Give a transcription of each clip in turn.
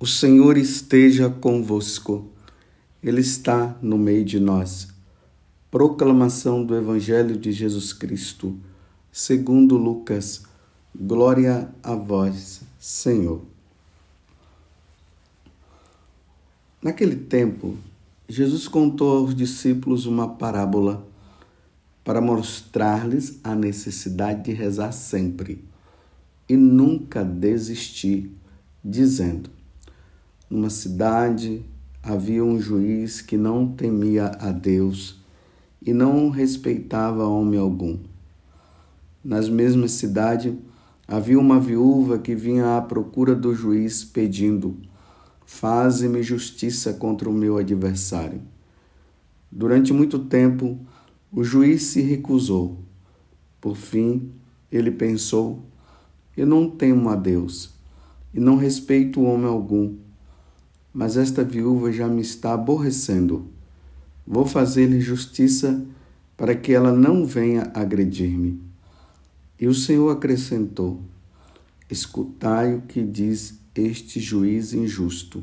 O Senhor esteja convosco, Ele está no meio de nós. Proclamação do Evangelho de Jesus Cristo, segundo Lucas. Glória a vós, Senhor. Naquele tempo, Jesus contou aos discípulos uma parábola para mostrar-lhes a necessidade de rezar sempre e nunca desistir, dizendo: numa cidade havia um juiz que não temia a Deus e não respeitava homem algum. Nas mesmas cidades havia uma viúva que vinha à procura do juiz pedindo: Faze-me justiça contra o meu adversário. Durante muito tempo, o juiz se recusou. Por fim, ele pensou: Eu não temo a Deus e não respeito homem algum mas esta viúva já me está aborrecendo. Vou fazer-lhe justiça para que ela não venha agredir-me. E o Senhor acrescentou: Escutai o que diz este juiz injusto.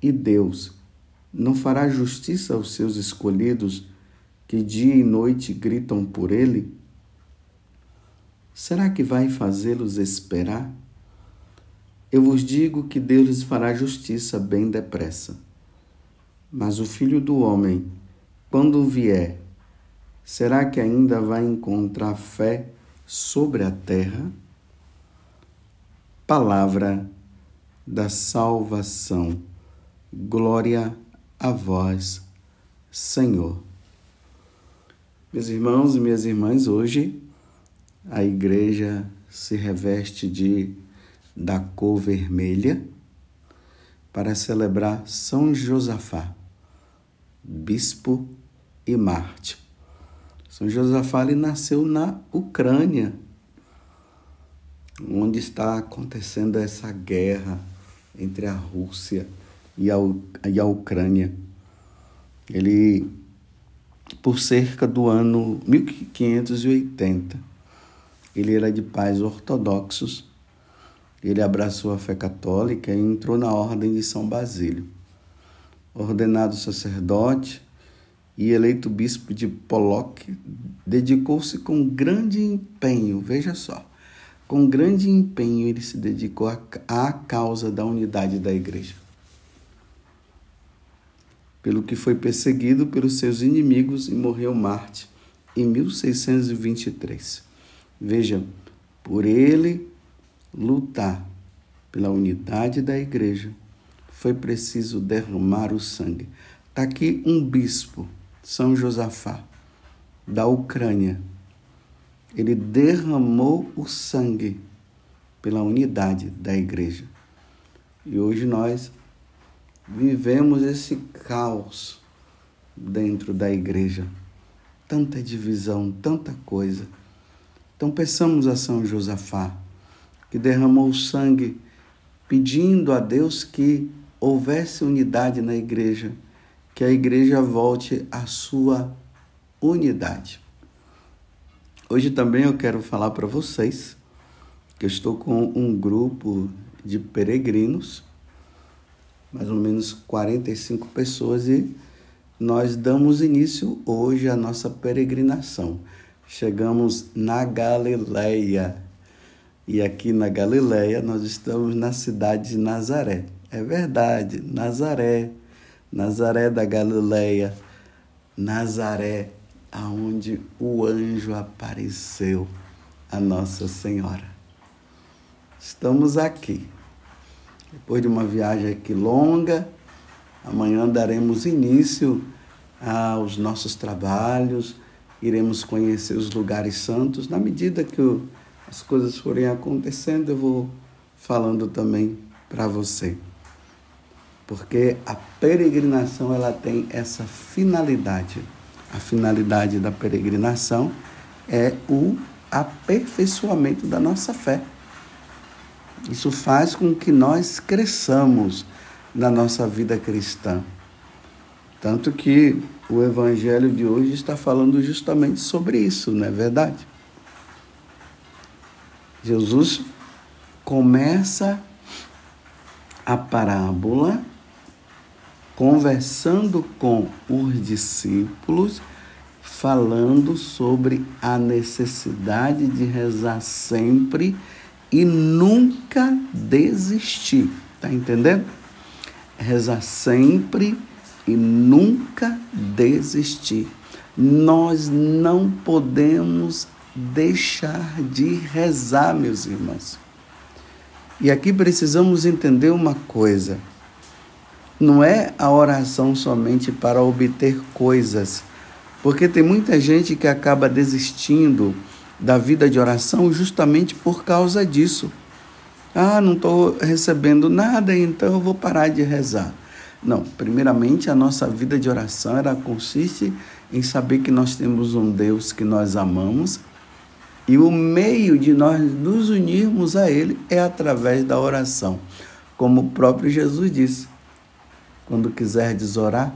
E Deus não fará justiça aos seus escolhidos que dia e noite gritam por ele? Será que vai fazê-los esperar? Eu vos digo que Deus lhes fará justiça bem depressa. Mas o filho do homem, quando vier, será que ainda vai encontrar fé sobre a terra? Palavra da salvação. Glória a vós, Senhor. Meus irmãos e minhas irmãs, hoje a igreja se reveste de da cor vermelha para celebrar São Josafá, bispo e mártir. São Josafá ele nasceu na Ucrânia, onde está acontecendo essa guerra entre a Rússia e a, e a Ucrânia. Ele, por cerca do ano 1580, ele era de pais ortodoxos ele abraçou a fé católica e entrou na Ordem de São Basílio. Ordenado sacerdote e eleito bispo de Pollock, dedicou-se com grande empenho, veja só, com grande empenho ele se dedicou à causa da unidade da igreja. Pelo que foi perseguido pelos seus inimigos e morreu Marte em 1623. Veja, por ele lutar pela unidade da igreja, foi preciso derramar o sangue. Está aqui um bispo, São Josafá, da Ucrânia. Ele derramou o sangue pela unidade da igreja. E hoje nós vivemos esse caos dentro da igreja. Tanta divisão, tanta coisa. Então peçamos a São Josafá que derramou sangue, pedindo a Deus que houvesse unidade na igreja, que a igreja volte à sua unidade. Hoje também eu quero falar para vocês que eu estou com um grupo de peregrinos, mais ou menos 45 pessoas, e nós damos início hoje à nossa peregrinação. Chegamos na Galileia, e aqui na Galileia nós estamos na cidade de Nazaré. É verdade, Nazaré, Nazaré da Galileia, Nazaré, aonde o anjo apareceu a Nossa Senhora. Estamos aqui. Depois de uma viagem aqui longa, amanhã daremos início aos nossos trabalhos, iremos conhecer os lugares santos na medida que o as coisas forem acontecendo, eu vou falando também para você. Porque a peregrinação ela tem essa finalidade. A finalidade da peregrinação é o aperfeiçoamento da nossa fé. Isso faz com que nós cresçamos na nossa vida cristã. Tanto que o evangelho de hoje está falando justamente sobre isso, não é verdade? Jesus começa a parábola, conversando com os discípulos, falando sobre a necessidade de rezar sempre e nunca desistir. Tá entendendo? Rezar sempre e nunca desistir. Nós não podemos deixar de rezar, meus irmãos. E aqui precisamos entender uma coisa. Não é a oração somente para obter coisas, porque tem muita gente que acaba desistindo da vida de oração justamente por causa disso. Ah, não estou recebendo nada, então eu vou parar de rezar. Não, primeiramente a nossa vida de oração ela consiste em saber que nós temos um Deus que nós amamos e o meio de nós nos unirmos a Ele é através da oração. Como o próprio Jesus disse: quando quiserdes orar,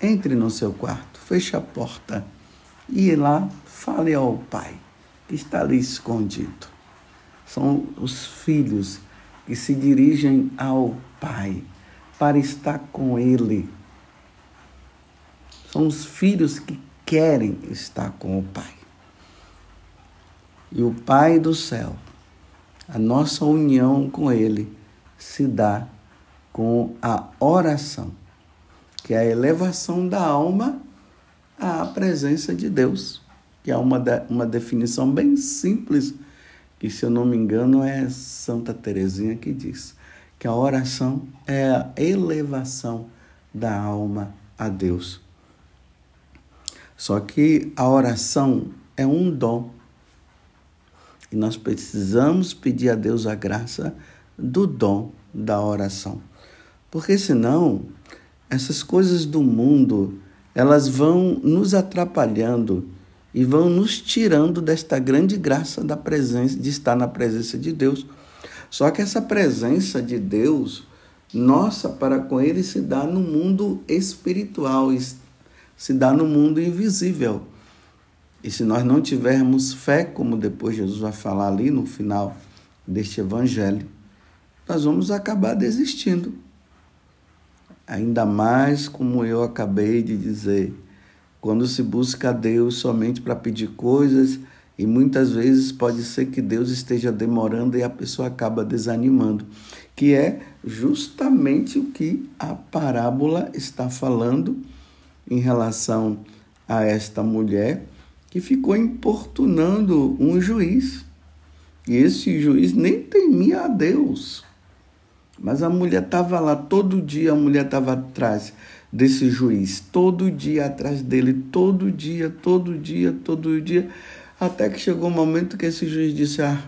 entre no seu quarto, feche a porta e lá fale ao Pai que está ali escondido. São os filhos que se dirigem ao Pai para estar com Ele. São os filhos que querem estar com o Pai. E o Pai do céu, a nossa união com Ele, se dá com a oração, que é a elevação da alma à presença de Deus, que é uma, uma definição bem simples, que, se eu não me engano, é Santa Teresinha que diz que a oração é a elevação da alma a Deus. Só que a oração é um dom. E nós precisamos pedir a Deus a graça do dom da oração. Porque senão, essas coisas do mundo, elas vão nos atrapalhando e vão nos tirando desta grande graça da presença, de estar na presença de Deus. Só que essa presença de Deus, nossa para com Ele, se dá no mundo espiritual, se dá no mundo invisível. E se nós não tivermos fé, como depois Jesus vai falar ali no final deste evangelho, nós vamos acabar desistindo. Ainda mais como eu acabei de dizer, quando se busca a Deus somente para pedir coisas e muitas vezes pode ser que Deus esteja demorando e a pessoa acaba desanimando, que é justamente o que a parábola está falando em relação a esta mulher que ficou importunando um juiz. E esse juiz nem temia a Deus. Mas a mulher estava lá, todo dia a mulher estava atrás desse juiz, todo dia atrás dele, todo dia, todo dia, todo dia até que chegou o um momento que esse juiz disse: Ah,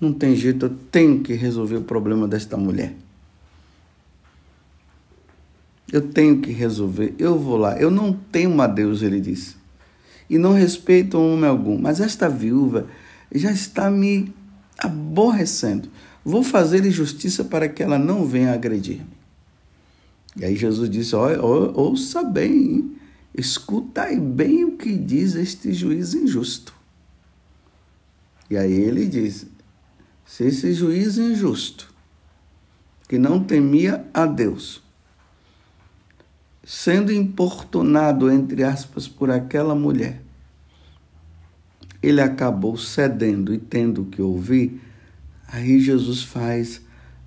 não tem jeito, eu tenho que resolver o problema desta mulher. Eu tenho que resolver, eu vou lá. Eu não temo a Deus, ele disse. E não respeito homem algum. Mas esta viúva já está me aborrecendo. Vou fazer-lhe justiça para que ela não venha agredir-me. E aí Jesus disse: Olha, ouça bem, Escutai bem o que diz este juiz injusto. E aí ele diz: se esse juiz injusto, que não temia a Deus, sendo importunado, entre aspas, por aquela mulher, ele acabou cedendo e tendo que ouvir, aí Jesus faz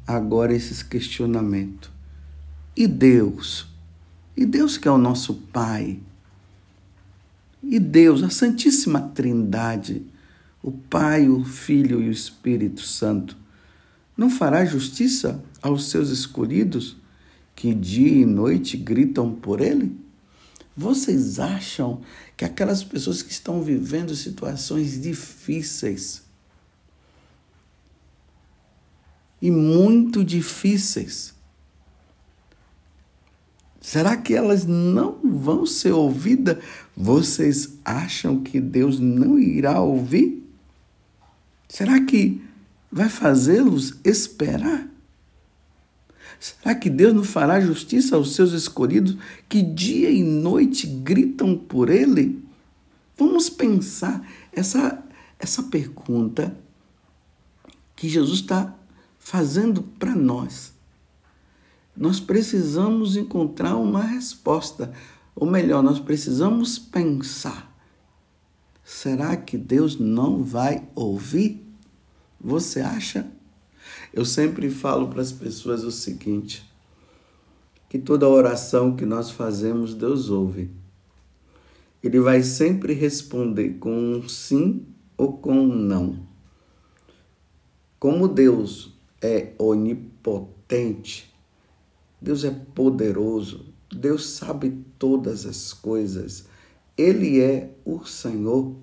agora esses questionamentos. E Deus? E Deus que é o nosso Pai. E Deus, a Santíssima Trindade, o Pai, o Filho e o Espírito Santo, não fará justiça aos seus escolhidos que dia e noite gritam por Ele? Vocês acham que aquelas pessoas que estão vivendo situações difíceis e muito difíceis, Será que elas não vão ser ouvidas? Vocês acham que Deus não irá ouvir? Será que vai fazê-los esperar? Será que Deus não fará justiça aos seus escolhidos que dia e noite gritam por Ele? Vamos pensar essa, essa pergunta que Jesus está fazendo para nós. Nós precisamos encontrar uma resposta, ou melhor, nós precisamos pensar: será que Deus não vai ouvir? Você acha? Eu sempre falo para as pessoas o seguinte: que toda oração que nós fazemos, Deus ouve. Ele vai sempre responder com um sim ou com um não. Como Deus é onipotente, Deus é poderoso, Deus sabe todas as coisas, Ele é o Senhor.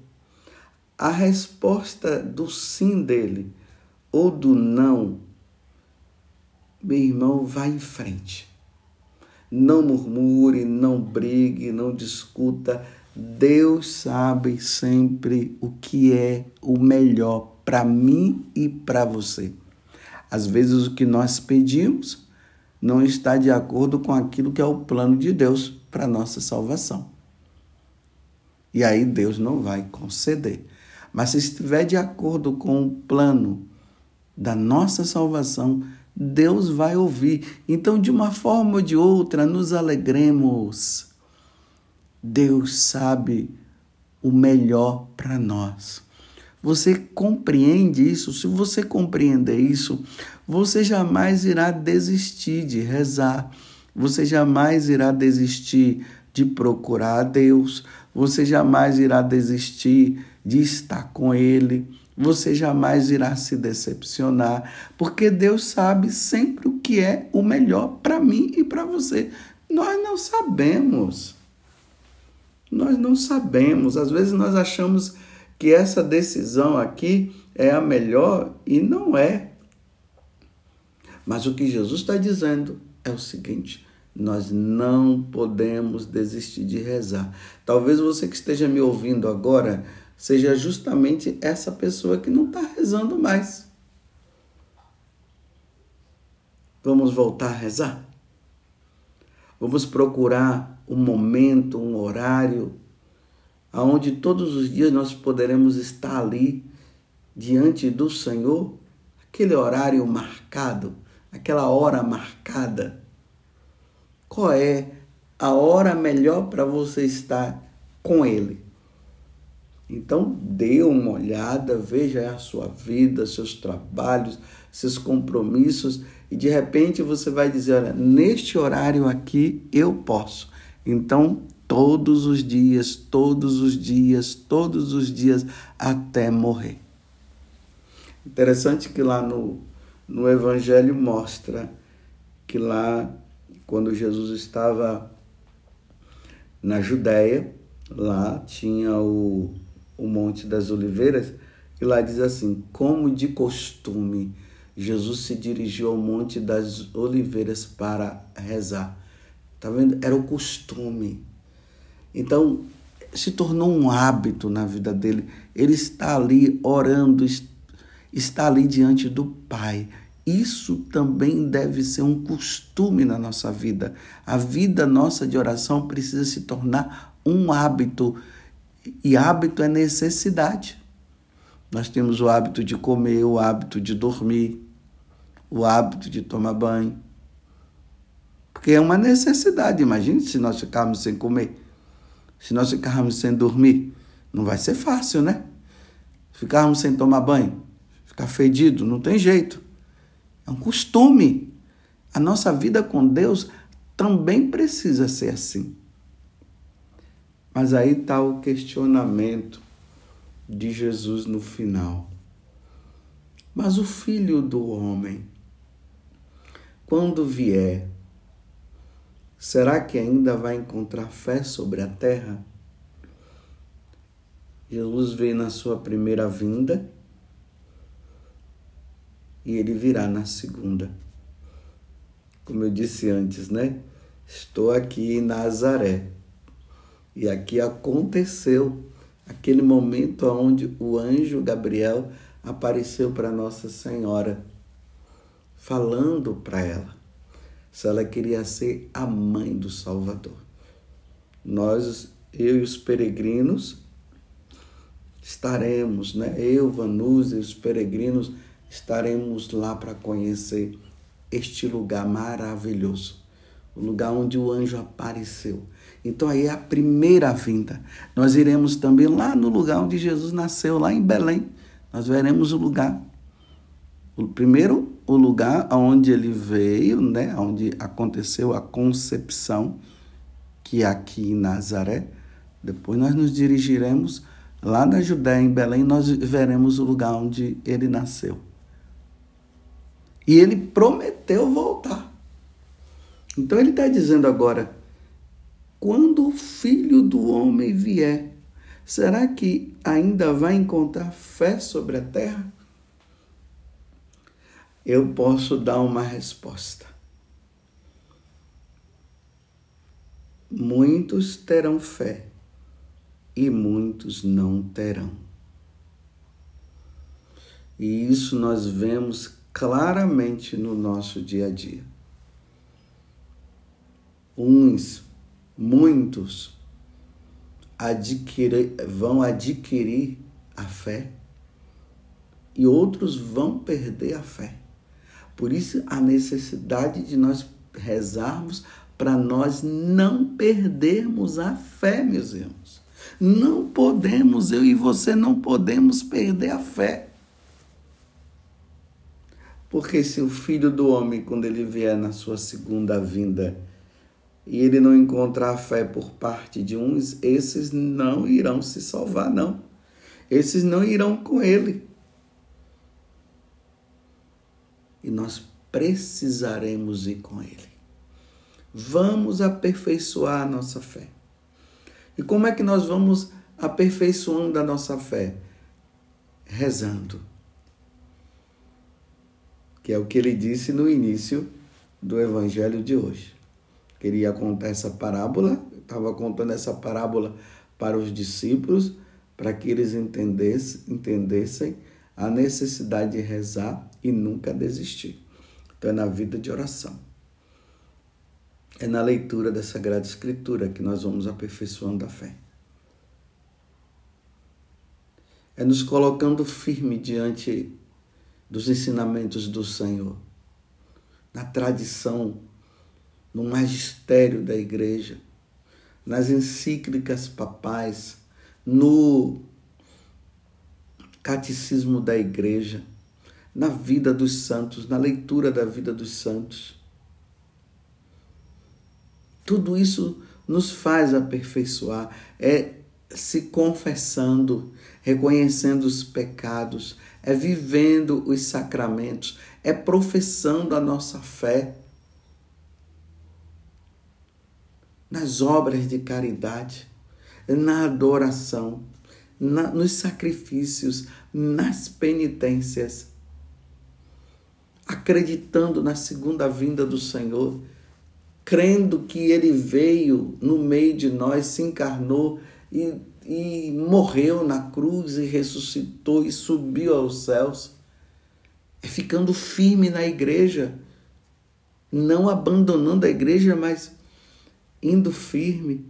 A resposta do sim dele ou do não, meu irmão, vá em frente. Não murmure, não brigue, não discuta. Deus sabe sempre o que é o melhor para mim e para você. Às vezes o que nós pedimos não está de acordo com aquilo que é o plano de Deus para nossa salvação. E aí Deus não vai conceder. Mas se estiver de acordo com o plano da nossa salvação, Deus vai ouvir. Então, de uma forma ou de outra, nos alegremos. Deus sabe o melhor para nós. Você compreende isso? Se você compreender isso, você jamais irá desistir de rezar, você jamais irá desistir de procurar a Deus, você jamais irá desistir de estar com Ele, você jamais irá se decepcionar, porque Deus sabe sempre o que é o melhor para mim e para você. Nós não sabemos. Nós não sabemos. Às vezes nós achamos que essa decisão aqui é a melhor e não é. Mas o que Jesus está dizendo é o seguinte: nós não podemos desistir de rezar. Talvez você que esteja me ouvindo agora seja justamente essa pessoa que não está rezando mais. Vamos voltar a rezar? Vamos procurar um momento, um horário aonde todos os dias nós poderemos estar ali diante do Senhor, aquele horário marcado, aquela hora marcada. Qual é a hora melhor para você estar com Ele? Então, dê uma olhada, veja a sua vida, seus trabalhos, seus compromissos, e de repente você vai dizer: olha, neste horário aqui eu posso. Então, todos os dias, todos os dias, todos os dias, até morrer. Interessante que lá no, no Evangelho mostra que lá, quando Jesus estava na Judéia, lá tinha o, o Monte das Oliveiras, e lá diz assim: como de costume, Jesus se dirigiu ao Monte das Oliveiras para rezar. Tá vendo? Era o costume. Então, se tornou um hábito na vida dele. Ele está ali orando, está ali diante do Pai. Isso também deve ser um costume na nossa vida. A vida nossa de oração precisa se tornar um hábito. E hábito é necessidade. Nós temos o hábito de comer, o hábito de dormir, o hábito de tomar banho. Porque é uma necessidade. Imagine se nós ficarmos sem comer se nós ficarmos sem dormir, não vai ser fácil, né? Ficarmos sem tomar banho, ficar fedido, não tem jeito. É um costume. A nossa vida com Deus também precisa ser assim. Mas aí está o questionamento de Jesus no final. Mas o filho do homem, quando vier, Será que ainda vai encontrar fé sobre a terra? Jesus veio na sua primeira vinda e ele virá na segunda. Como eu disse antes, né? Estou aqui em Nazaré. E aqui aconteceu aquele momento onde o anjo Gabriel apareceu para Nossa Senhora, falando para ela se ela queria ser a mãe do Salvador. Nós, eu e os peregrinos, estaremos, né? Eu, Vanusa e os peregrinos estaremos lá para conhecer este lugar maravilhoso, o lugar onde o anjo apareceu. Então aí é a primeira vinda. Nós iremos também lá no lugar onde Jesus nasceu, lá em Belém. Nós veremos o lugar. O primeiro, o lugar onde ele veio, né, onde aconteceu a concepção, que é aqui em Nazaré. Depois nós nos dirigiremos lá na Judéia, em Belém, nós veremos o lugar onde ele nasceu. E ele prometeu voltar. Então ele está dizendo agora: quando o filho do homem vier, será que ainda vai encontrar fé sobre a terra? Eu posso dar uma resposta. Muitos terão fé e muitos não terão. E isso nós vemos claramente no nosso dia a dia. Uns, muitos, adquirir, vão adquirir a fé e outros vão perder a fé. Por isso, a necessidade de nós rezarmos para nós não perdermos a fé, meus irmãos. Não podemos, eu e você não podemos perder a fé. Porque se o filho do homem, quando ele vier na sua segunda vinda, e ele não encontrar fé por parte de uns, esses não irão se salvar, não. Esses não irão com ele. E nós precisaremos ir com ele. Vamos aperfeiçoar a nossa fé. E como é que nós vamos aperfeiçoando a nossa fé? Rezando que é o que ele disse no início do evangelho de hoje. Queria contar essa parábola, estava contando essa parábola para os discípulos, para que eles entendessem, entendessem a necessidade de rezar e nunca desistir. Então é na vida de oração. É na leitura da Sagrada Escritura que nós vamos aperfeiçoando a fé. É nos colocando firme diante dos ensinamentos do Senhor, na tradição, no magistério da igreja, nas encíclicas papais, no catecismo da igreja, na vida dos santos, na leitura da vida dos santos. Tudo isso nos faz aperfeiçoar, é se confessando, reconhecendo os pecados, é vivendo os sacramentos, é professando a nossa fé nas obras de caridade, na adoração, na, nos sacrifícios, nas penitências, acreditando na segunda vinda do Senhor, crendo que Ele veio no meio de nós, se encarnou e e morreu na cruz e ressuscitou e subiu aos céus. É ficando firme na igreja, não abandonando a igreja, mas indo firme.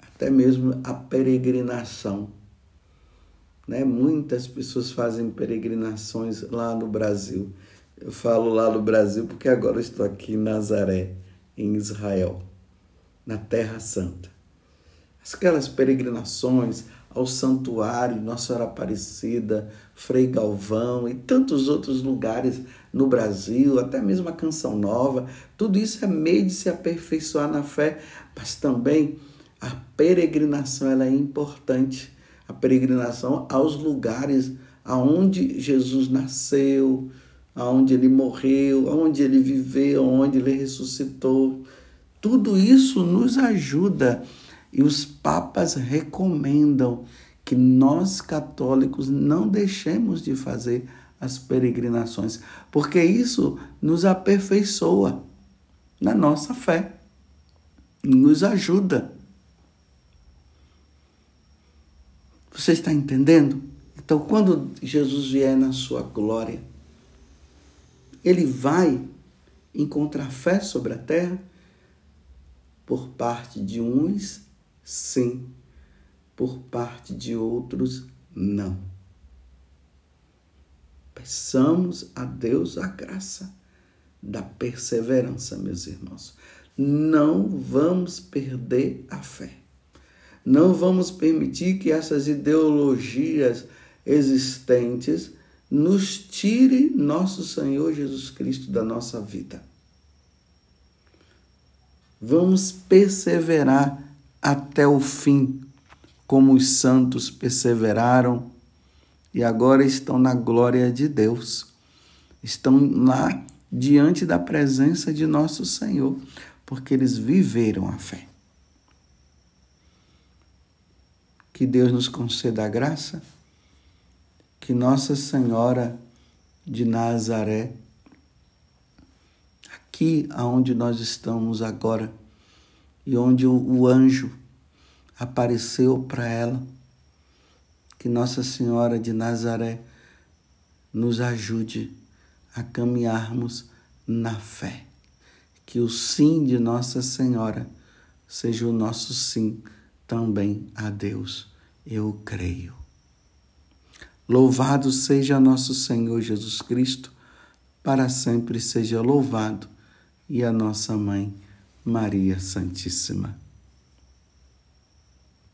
Até mesmo a peregrinação. Né? Muitas pessoas fazem peregrinações lá no Brasil. Eu falo lá no Brasil porque agora estou aqui em Nazaré, em Israel, na Terra Santa aquelas peregrinações ao santuário Nossa Senhora Aparecida, Frei Galvão e tantos outros lugares no Brasil, até mesmo a Canção Nova, tudo isso é meio de se aperfeiçoar na fé, mas também a peregrinação ela é importante, a peregrinação aos lugares aonde Jesus nasceu, aonde ele morreu, aonde ele viveu, aonde ele ressuscitou. Tudo isso nos ajuda e os papas recomendam que nós católicos não deixemos de fazer as peregrinações, porque isso nos aperfeiçoa na nossa fé, nos ajuda. Você está entendendo? Então, quando Jesus vier na sua glória, ele vai encontrar fé sobre a terra por parte de uns sim, por parte de outros, não. Peçamos a Deus a graça da perseverança, meus irmãos. Não vamos perder a fé. Não vamos permitir que essas ideologias existentes nos tire nosso Senhor Jesus Cristo da nossa vida. Vamos perseverar até o fim, como os santos perseveraram e agora estão na glória de Deus. Estão lá diante da presença de nosso Senhor, porque eles viveram a fé. Que Deus nos conceda a graça, que Nossa Senhora de Nazaré, aqui aonde nós estamos agora, e onde o anjo apareceu para ela, que Nossa Senhora de Nazaré nos ajude a caminharmos na fé. Que o sim de Nossa Senhora seja o nosso sim também a Deus. Eu creio. Louvado seja nosso Senhor Jesus Cristo, para sempre seja louvado, e a nossa mãe, Maria Santíssima.